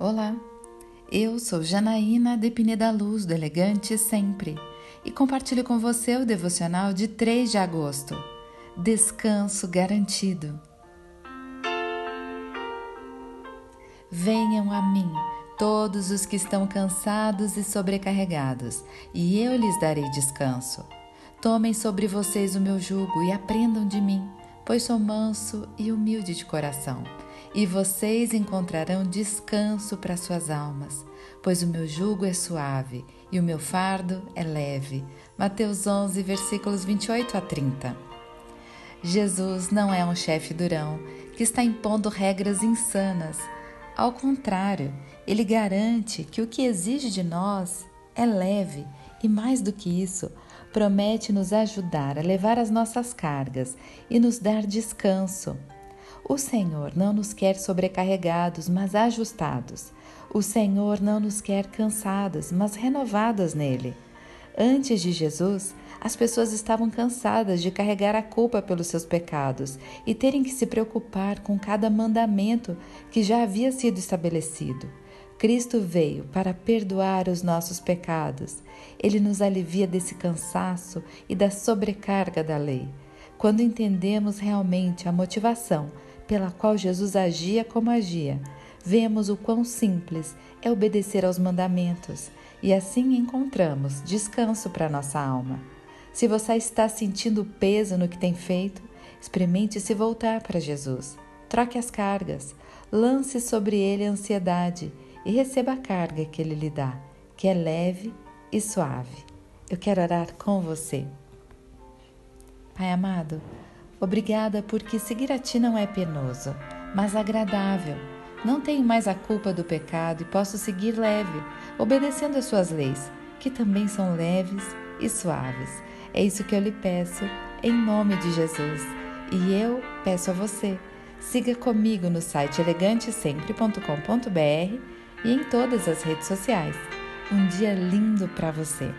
Olá, eu sou Janaína de Pineda Luz, do Elegante Sempre, e compartilho com você o devocional de 3 de agosto. Descanso garantido. Venham a mim, todos os que estão cansados e sobrecarregados, e eu lhes darei descanso. Tomem sobre vocês o meu jugo e aprendam de mim, pois sou manso e humilde de coração e vocês encontrarão descanso para suas almas, pois o meu jugo é suave e o meu fardo é leve. Mateus 11, versículos 28 a 30. Jesus não é um chefe durão que está impondo regras insanas. Ao contrário, ele garante que o que exige de nós é leve e, mais do que isso, promete nos ajudar a levar as nossas cargas e nos dar descanso. O Senhor não nos quer sobrecarregados, mas ajustados. O Senhor não nos quer cansadas, mas renovadas nele. Antes de Jesus, as pessoas estavam cansadas de carregar a culpa pelos seus pecados e terem que se preocupar com cada mandamento que já havia sido estabelecido. Cristo veio para perdoar os nossos pecados. Ele nos alivia desse cansaço e da sobrecarga da lei. Quando entendemos realmente a motivação pela qual Jesus agia como agia, vemos o quão simples é obedecer aos mandamentos e assim encontramos descanso para nossa alma. Se você está sentindo peso no que tem feito, experimente se voltar para Jesus. Troque as cargas, lance sobre ele a ansiedade e receba a carga que ele lhe dá, que é leve e suave. Eu quero orar com você. Pai amado, Obrigada porque seguir a ti não é penoso, mas agradável. Não tenho mais a culpa do pecado e posso seguir leve, obedecendo às suas leis, que também são leves e suaves. É isso que eu lhe peço, em nome de Jesus. E eu peço a você, siga comigo no site elegantesempre.com.br e em todas as redes sociais. Um dia lindo para você!